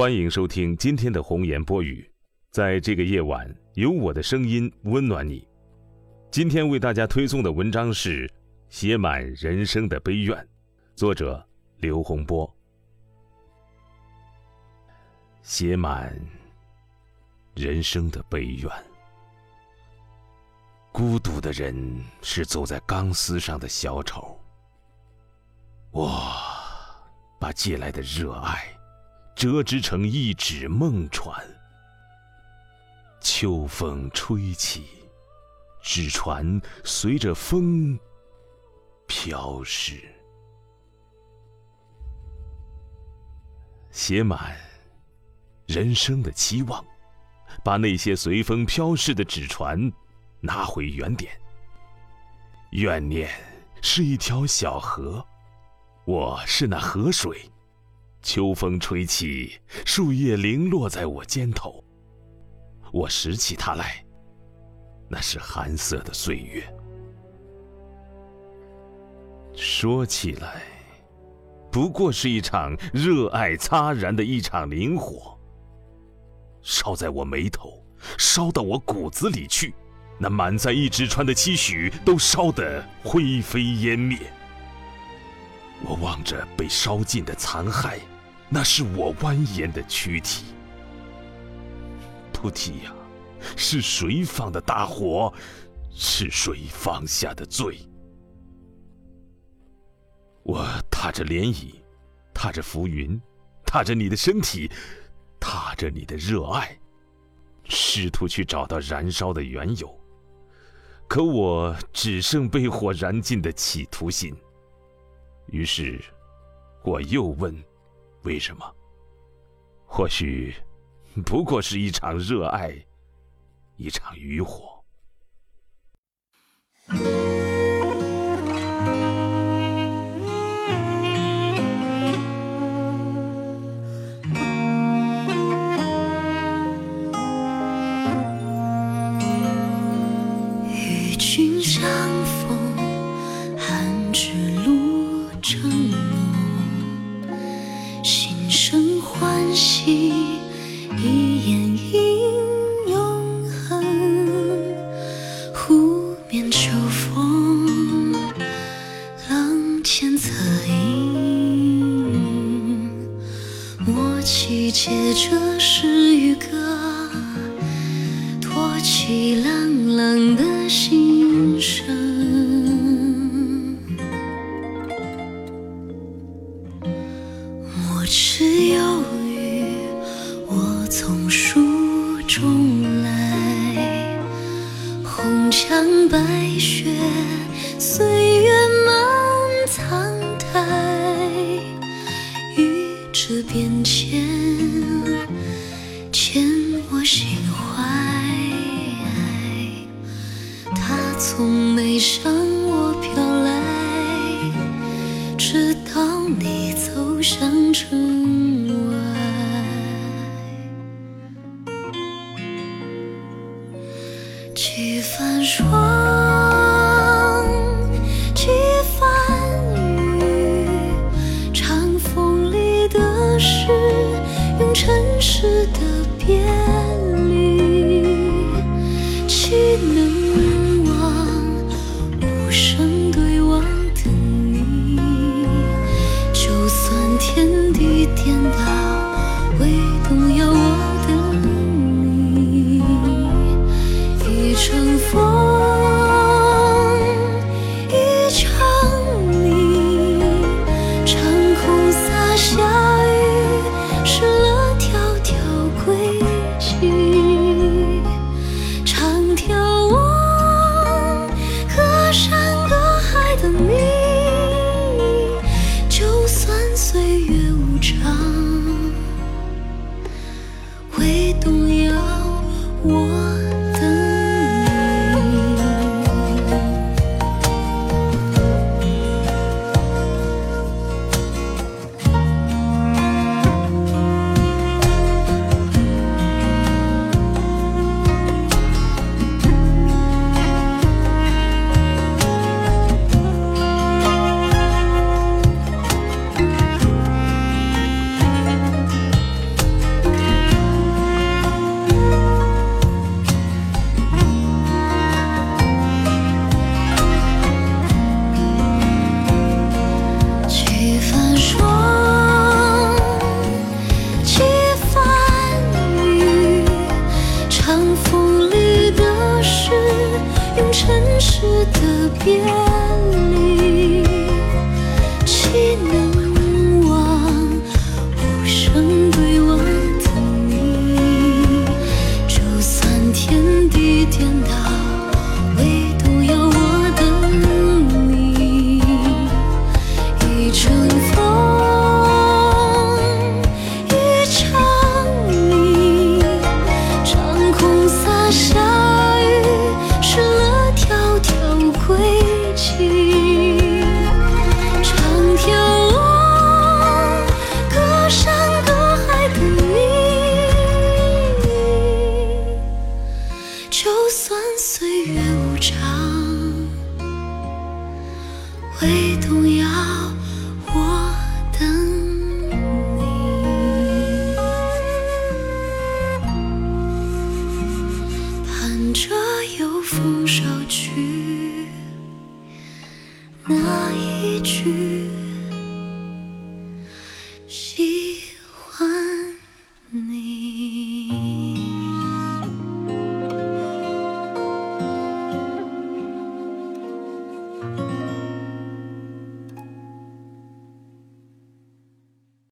欢迎收听今天的红颜播语，在这个夜晚，有我的声音温暖你。今天为大家推送的文章是《写满人生的悲怨》，作者刘洪波。写满人生的悲怨，孤独的人是走在钢丝上的小丑。我把借来的热爱。折织成一纸梦船，秋风吹起，纸船随着风飘逝，写满人生的期望，把那些随风飘逝的纸船拿回原点。怨念是一条小河，我是那河水。秋风吹起，树叶零落在我肩头。我拾起它来，那是寒色的岁月。说起来，不过是一场热爱擦燃的一场灵火，烧在我眉头，烧到我骨子里去，那满载一纸船的期许都烧得灰飞烟灭。我望着被烧尽的残骸。那是我蜿蜒的躯体，菩提呀，是谁放的大火？是谁放下的罪？我踏着涟漪，踏着浮云，踏着你的身体，踏着你的热爱，试图去找到燃烧的缘由。可我只剩被火燃尽的企图心。于是，我又问。为什么？或许不过是一场热爱，一场渔火。起接着诗与歌，托起朗朗的心声。我只有。从没向我飘来，直到你走向城外。几番霜，世的变长，未动摇。我等你，盼着有风捎去那一句。